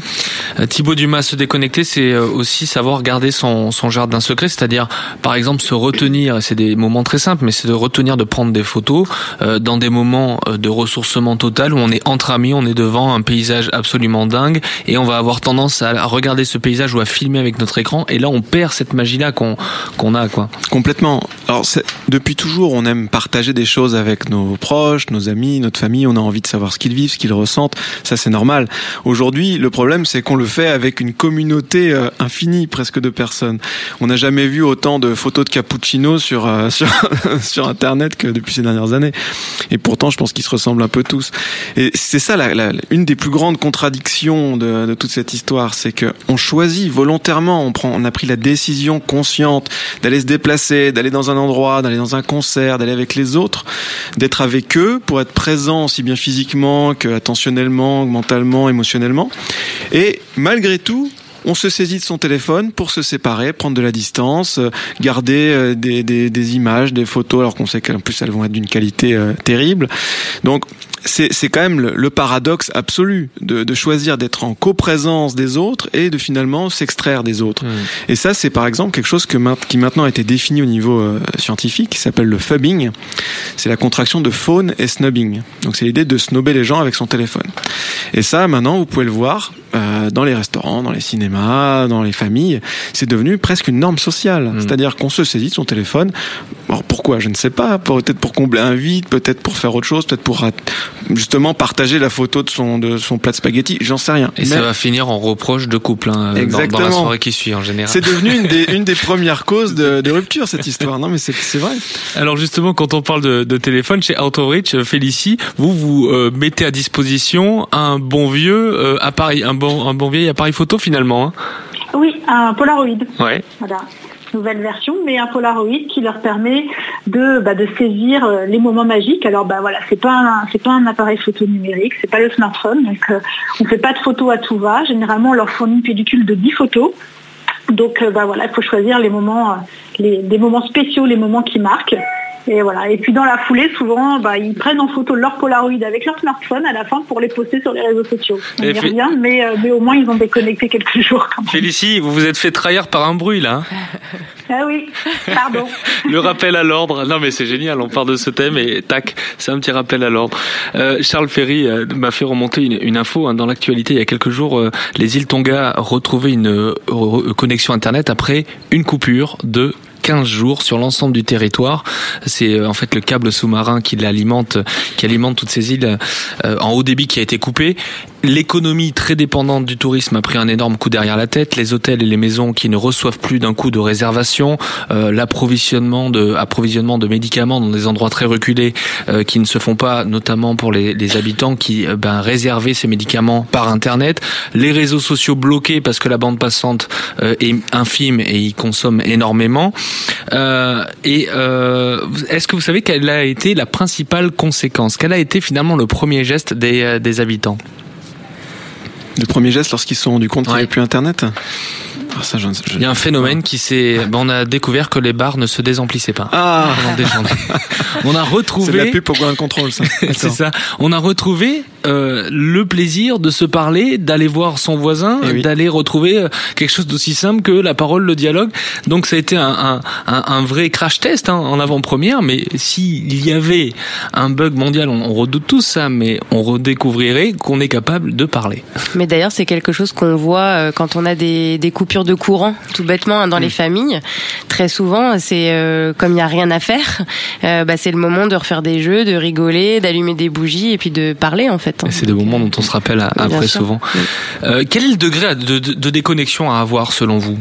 Euh, Thibaut Dumas, se déconnecter, c'est euh, aussi savoir garder son, son jardin secret, c'est-à-dire, par exemple, se retenir, et c'est des moments très simples, mais c'est de retenir de prendre des photos euh, dans des moments euh, de ressourcement total où on est entre amis, on est devant un paysage absolument dingue, et on va avoir tendance à à regarder ce paysage ou à filmer avec notre écran, et là, on perd cette magie-là qu'on qu'on a, quoi. Complètement. Alors, depuis toujours, on aime partager des choses avec nos proches, nos amis, notre famille. On a envie de savoir ce qu'ils vivent, ce qu'ils ressentent. Ça, c'est normal. Aujourd'hui, le problème, c'est qu'on le fait avec une communauté euh, infinie, presque de personnes. On n'a jamais vu autant de photos de cappuccino sur euh, sur sur Internet que depuis ces dernières années. Et pourtant, je pense qu'ils se ressemblent un peu tous. Et c'est ça, la, la- une des plus grandes contradictions de, de toute cette histoire, c'est que on choisit volontairement, on prend, on a pris la décision consciente d'aller se déplacer, d'aller dans un endroit, d'aller dans un concert, d'aller avec les autres, d'être avec eux pour être présent aussi bien physiquement que attentionnellement, mentalement, émotionnellement. Et malgré tout, on se saisit de son téléphone pour se séparer, prendre de la distance, euh, garder euh, des, des, des images, des photos, alors qu'on sait qu'en plus elles vont être d'une qualité euh, terrible. Donc c'est c'est quand même le, le paradoxe absolu de, de choisir d'être en coprésence des autres et de finalement s'extraire des autres. Et ça, c'est par exemple quelque chose que qui maintenant a été défini au niveau euh, scientifique, qui s'appelle le phubbing. C'est la contraction de phone et snubbing. Donc c'est l'idée de snobber les gens avec son téléphone. Et ça, maintenant, vous pouvez le voir euh, dans les restaurants, dans les cinémas, dans les familles. C'est devenu presque une norme sociale. C'est-à-dire qu'on se saisit de son téléphone. Alors pourquoi? Je ne sais pas. Peut-être pour combler un vide, peut-être pour faire autre chose, peut-être pour justement partager la photo de son de son plat de spaghetti. J'en sais rien. Et ça va finir en reproche de couple hein, dans- dans, Exactement. la soirée qui suit en général. C'est devenu une des, une des premières causes de, de rupture, cette histoire. Non, mais c'est vrai. Alors justement, quand on parle de, de téléphone, chez Out of Reach, euh, Félicie, vous vous euh, mettez à disposition un bon vieux euh, appareil, un bon, un bon vieil appareil photo finalement. Hein Oui, un Polaroid. ouais. Voilà, nouvelle version, mais un Polaroid qui leur permet de, bah, de saisir euh, les moments magiques. Alors bah voilà, c'est pas un, c'est pas un appareil photo numérique, c'est pas le smartphone, donc euh, on fait pas de photos à tout va. Généralement, on leur fournit une pellicule de 10 photos. Donc euh, bah voilà, il faut choisir les moments, les, moments spéciaux, les moments qui marquent. Et voilà. Et puis dans la foulée, souvent, bah, ils prennent en photo leur Polaroid avec leur smartphone à la fin pour les poster sur les réseaux sociaux. On y revient, mais, euh, mais au moins ils ont déconnecté quelques jours quand même. Félicie, vous vous êtes fait trahir par un bruit là. hein Ah oui, pardon. Le rappel à l'ordre. Non mais c'est génial, on part de ce thème et tac, c'est un petit rappel à l'ordre. Euh, Charles Ferry euh, m'a fait remonter une, une info hein, dans l'actualité il y a quelques jours. euh, les îles Tonga retrouvaient une euh, connexion internet après une coupure de 15 jours sur l'ensemble du territoire. C'est euh, en fait le câble sous-marin qui l'alimente, qui alimente toutes ces îles euh, en haut débit qui a été coupé. L'économie très dépendante du tourisme a pris un énorme coup derrière la tête. Les hôtels et les maisons qui ne reçoivent plus d'un coup de réservation, euh, l'approvisionnement de approvisionnement de médicaments dans des endroits très reculés euh, qui ne se font pas, notamment pour les, habitants qui euh, ben, réservaient ces médicaments par internet. Les réseaux sociaux bloqués parce que la bande passante euh, est infime et ils consomment énormément. Et est-ce que vous savez quelle a été la principale conséquence? Quel a été finalement le premier geste des habitants? Le premier geste lorsqu'ils se sont rendus compte qu'il n'y avait plus Internet Ah, ça, je- je- Il y a un phénomène qui s'est. ben, on a découvert que les bars ne se désemplissaient pas. Ah pendant des journées. On a retrouvé. C'est la pub pour Ground Control, ça. C'est ça. On a retrouvé euh, le plaisir de se parler, d'aller voir son voisin, Eh oui. d'aller retrouver euh, quelque chose d'aussi simple que la parole, le dialogue. Donc ça a été un, un, un, un vrai crash test hein, en avant-première. Mais s'il y avait un bug mondial, on, on redoute tous ça, mais on redécouvrirait qu'on est capable de parler. Mais d'ailleurs, c'est quelque chose qu'on voit euh, quand on a des, des coupures de courant, tout bêtement, hein, dans les familles. Très souvent, c'est euh, comme il n'y a rien à faire, euh, bah, c'est le moment de refaire des jeux, de rigoler, d'allumer des bougies et puis de parler en fait. Hein. C'est des moments dont on se rappelle après souvent. Euh, quel est le degré de, de- de déconnexion à avoir selon vous?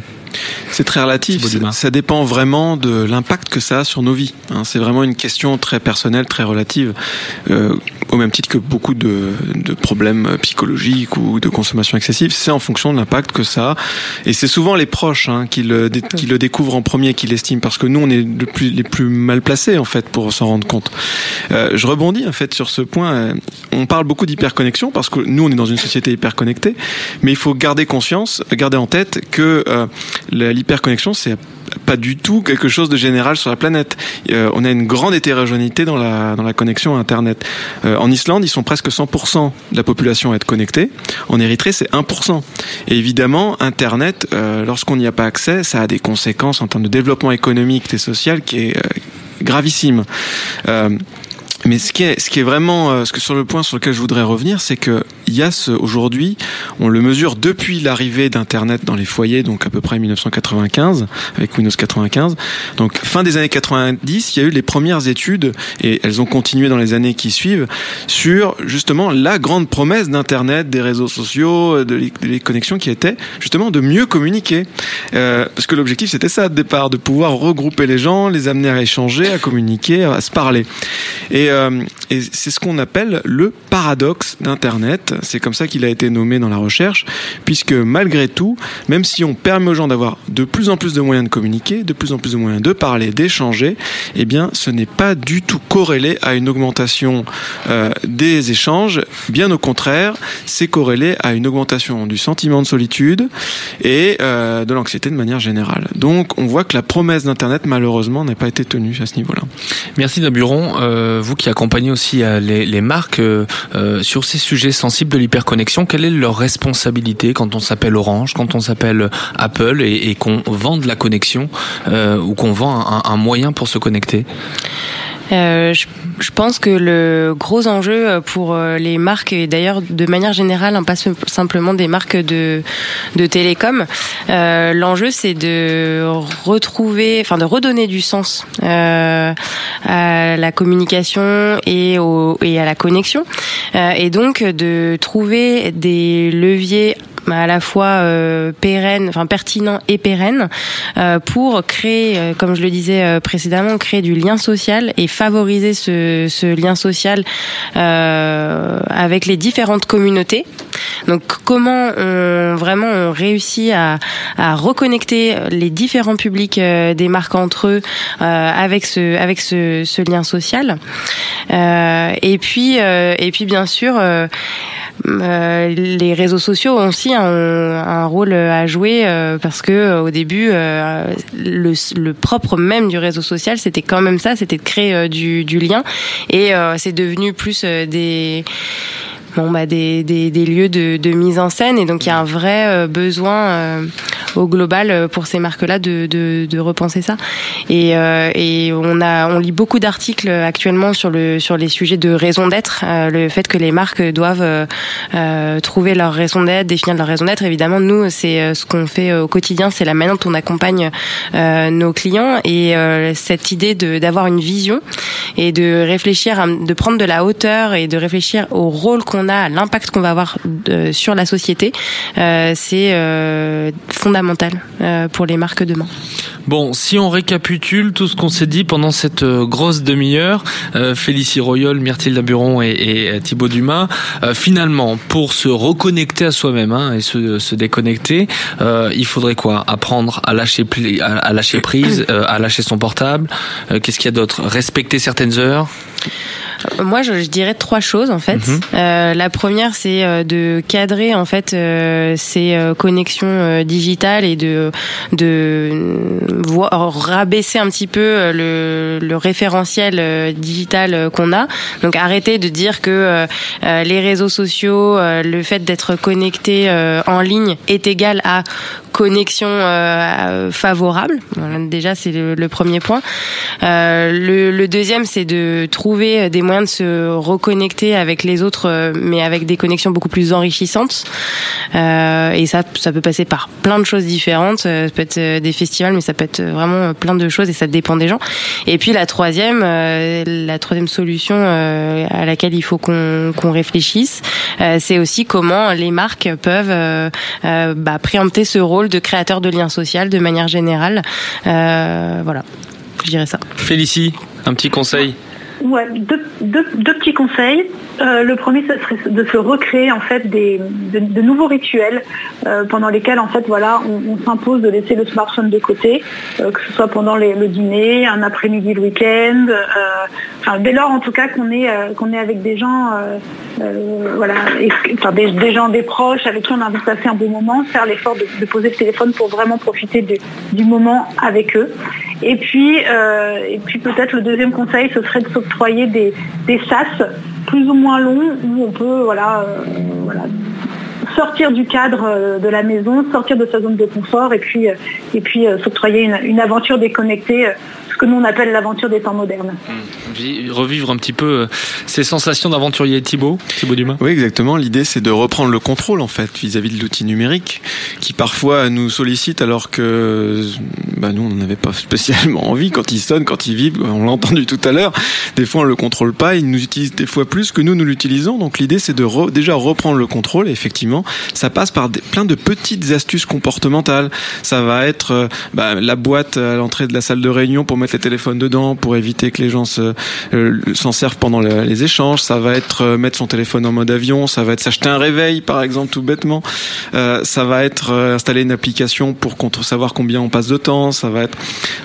C'est très relatif. Ça, dépend vraiment de l'impact que ça a sur nos vies. hein. C'est vraiment une question très personnelle, très relative. Euh, au même titre que beaucoup de, de problèmes psychologiques ou de consommation excessive, c'est en fonction de l'impact que ça a. Et c'est souvent les proches hein, qui, le, dé- qui le découvrent en premier, qui l'estiment, parce que nous, on est le plus, les plus mal placés en fait pour s'en rendre compte. Euh, je rebondis en fait sur ce point. Euh, On parle beaucoup d'hyperconnexion parce que nous, on est dans une société hyperconnectée, mais il faut garder conscience, garder en tête que euh, l'hyperconnexion, c'est pas du tout quelque chose de général sur la planète. Euh, on a une grande hétérogénéité dans la, dans connexion à Internet. Euh, en Islande, ils sont presque 100% de la population à être connectée. En Érythrée, c'est 1%. Et évidemment, Internet, euh, lorsqu'on n'y a pas accès, ça a des conséquences en termes de développement économique et social qui est gravissime. Euh, mais ce qui est, ce qui est vraiment, euh, ce que sur le point sur lequel je voudrais revenir, c'est que ce, aujourd'hui, on le mesure depuis l'arrivée d'Internet dans les foyers, donc à peu près 1995, avec Windows 95. Donc fin des années 90, il y a eu les premières études, et elles ont continué dans les années qui suivent, sur justement la grande promesse d'Internet, des réseaux sociaux, de les, connexions qui étaient justement de mieux communiquer. Euh, parce que l'objectif c'était ça de départ, de pouvoir regrouper les gens, les amener à échanger, à communiquer, à se parler. Et, euh, et c'est ce qu'on appelle le paradoxe d'Internet. C'est comme ça qu'il a été nommé dans la recherche, puisque malgré tout, même si on permet aux gens d'avoir de plus en plus de moyens de communiquer, de plus en plus de moyens de parler, d'échanger, eh bien, ce n'est pas du tout corrélé à une augmentation euh, des échanges. Bien au contraire, c'est corrélé à une augmentation du sentiment de solitude et euh, de l'anxiété de manière générale. Donc, on voit que la promesse d'Internet, malheureusement, n'a pas été tenue à ce niveau-là. Merci Naburon, qui accompagnez aussi euh, les, marques euh, euh, sur ces sujets sensibles de l'hyperconnexion, quelle est leur responsabilité quand on s'appelle Orange, quand on s'appelle Apple et, qu'on vend de la connexion ou qu'on vend un moyen pour se connecter? Euh, je, je pense que le gros enjeu pour euh, les marques et d'ailleurs de manière générale, hein, pas sim- simplement des marques de de télécom, euh, l'enjeu c'est de retrouver, enfin de redonner du sens euh, à la communication et au et à la connexion, Euh, et donc de trouver des leviers à la fois euh, pérennes, enfin pertinents et pérennes, euh, pour créer, euh, comme je le disais euh, précédemment, créer du lien social et favoriser ce, lien social avec les différentes communautés. Donc comment on, vraiment on réussit à, à reconnecter les différents publics euh, des marques entre eux euh, avec ce avec ce, ce lien social. Euh, et puis euh, et puis bien sûr euh, euh, les réseaux sociaux ont aussi un, un rôle à jouer euh, parce que euh, au début euh, le, le propre même du réseau social c'était quand même ça c'était de créer euh, du, du lien et euh, c'est devenu plus euh, des bon bah des, des, lieux de, de mise en scène. Et donc il y a un vrai euh, besoin euh, au global pour ces marques-là de, de, de, repenser ça. Et, et on a on lit beaucoup d'articles actuellement sur le sur les sujets de raison d'être, le fait que les marques doivent trouver leur raison d'être, définir leur raison d'être. Évidemment, nous c'est ce qu'on fait au quotidien, c'est la manière dont on accompagne nos clients et cette idée de d'avoir une vision et de réfléchir, de prendre de la hauteur et de réfléchir au rôle qu'on a, à l'impact qu'on va avoir euh, sur la société, euh, c'est euh, fondamental pour les marques demain. Bon, si on récapitule tout ce qu'on s'est dit pendant cette grosse demi-heure, Félicie Royol, Myrtille Daburon et, et Thibaut Dumas, finalement, pour se reconnecter à soi-même hein, et se, se déconnecter, il faudrait quoi? Apprendre à lâcher, à lâcher prise, à lâcher son portable. Qu'est-ce qu'il y a d'autre? Respecter certaines heures? Moi, je, dirais trois choses en fait. Euh, la première, c'est euh, de cadrer en fait euh, ces connexions digitales et de de rabaisser un petit peu le, le référentiel digital qu'on a. Donc arrêter de dire que les réseaux sociaux, le fait d'être connecté en ligne est égal à connexion favorable. déjà, c'est le, premier point. le, le deuxième, c'est de trouver des moyens de se reconnecter avec les autres, euh, mais avec des connexions beaucoup plus enrichissantes. Euh, et ça, ça peut passer par plein de choses différentes. Euh, ça peut être des festivals, mais ça peut être vraiment plein de choses et ça dépend des gens. Et puis la troisième, la troisième solution à laquelle il faut qu'on qu'on réfléchisse, c'est aussi comment les marques peuvent bah, préempter ce rôle de créateur de liens sociaux de manière générale. voilà, je dirais ça. Félicie, un petit conseil Ouais, deux, deux, deux petits conseils. Euh, le premier, ce serait de se recréer en fait des, de, nouveaux rituels euh, pendant lesquels en fait voilà, on, s'impose de laisser le smartphone de côté, euh, que ce soit pendant le dîner, un après-midi, le week-end. Dès lors en tout cas qu'on est est avec des gens, voilà, enfin, des, gens, des proches avec qui on a envie de passer un bon moment, faire l'effort de, poser le téléphone pour vraiment profiter du moment avec eux. Et puis, puis peut-être le deuxième conseil, ce serait de s'octroyer des, des sas plus ou moins long où on peut euh, sortir du cadre euh, de la maison, sortir de sa zone de confort et puis, euh, et s'octroyer une, aventure déconnectée que nous on appelle l'aventure des temps modernes. Mmh. Revivre un petit peu euh, ces sensations d'aventurier Thibaut, Thibaut Dumas. Oui, exactement. L'idée c'est de reprendre le contrôle en fait vis-à-vis de l'outil numérique qui parfois nous sollicite alors que bah, nous on n'en avait pas spécialement envie quand il sonne, quand il vibre. On l'a entendu tout à l'heure. Des fois on le contrôle pas, il nous utilise des fois plus que nous nous l'utilisons. Donc l'idée c'est de déjà reprendre le contrôle. Et effectivement, ça passe par des, plein de petites astuces comportementales. Ça va être euh, bah, la boîte à l'entrée de la salle de réunion pour mettre les téléphones dedans pour éviter que les gens se euh, s'en servent pendant les échanges. Ça va être euh, mettre son téléphone en mode avion. Ça va être s'acheter un réveil, par exemple, tout bêtement. Euh, ça va être installer une application pour savoir combien on passe de temps. Ça va être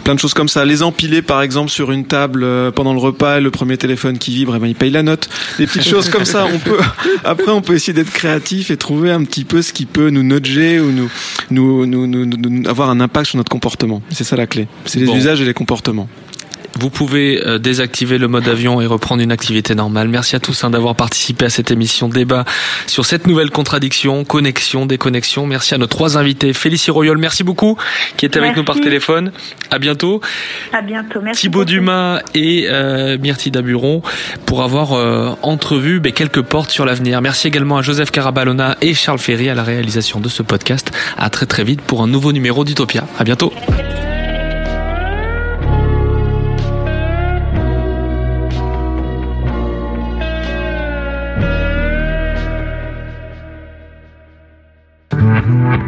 plein de choses comme ça. Les empiler, par exemple, sur une table pendant le repas. Le premier téléphone qui vibre, eh ben, il paye la note. Des petites choses comme ça. On peut après, on peut essayer d'être créatif et trouver un petit peu ce qui peut nous nudger ou nous, nous, nous, nous, avoir un impact sur notre comportement. C'est ça la clé. C'est les usages et les comportements. Vous pouvez euh, désactiver le mode avion et reprendre une activité normale. Merci à tous hein, d'avoir participé à cette émission débat sur cette nouvelle contradiction, connexion, déconnexion. Merci à nos trois invités. Félicie Royol, merci beaucoup, qui est avec nous par téléphone. À bientôt. À bientôt. Merci. Thibaut Dumas et euh, Myrtille Daburon pour avoir euh, entrevu ben, quelques portes sur l'avenir. Merci également à Joseph Carabalona et Charles Ferry à la réalisation de ce podcast. À très très vite pour un nouveau numéro d'Utopia. À bientôt.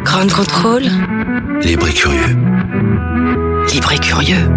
Grand contrôle. Libre et curieux. Libre et curieux.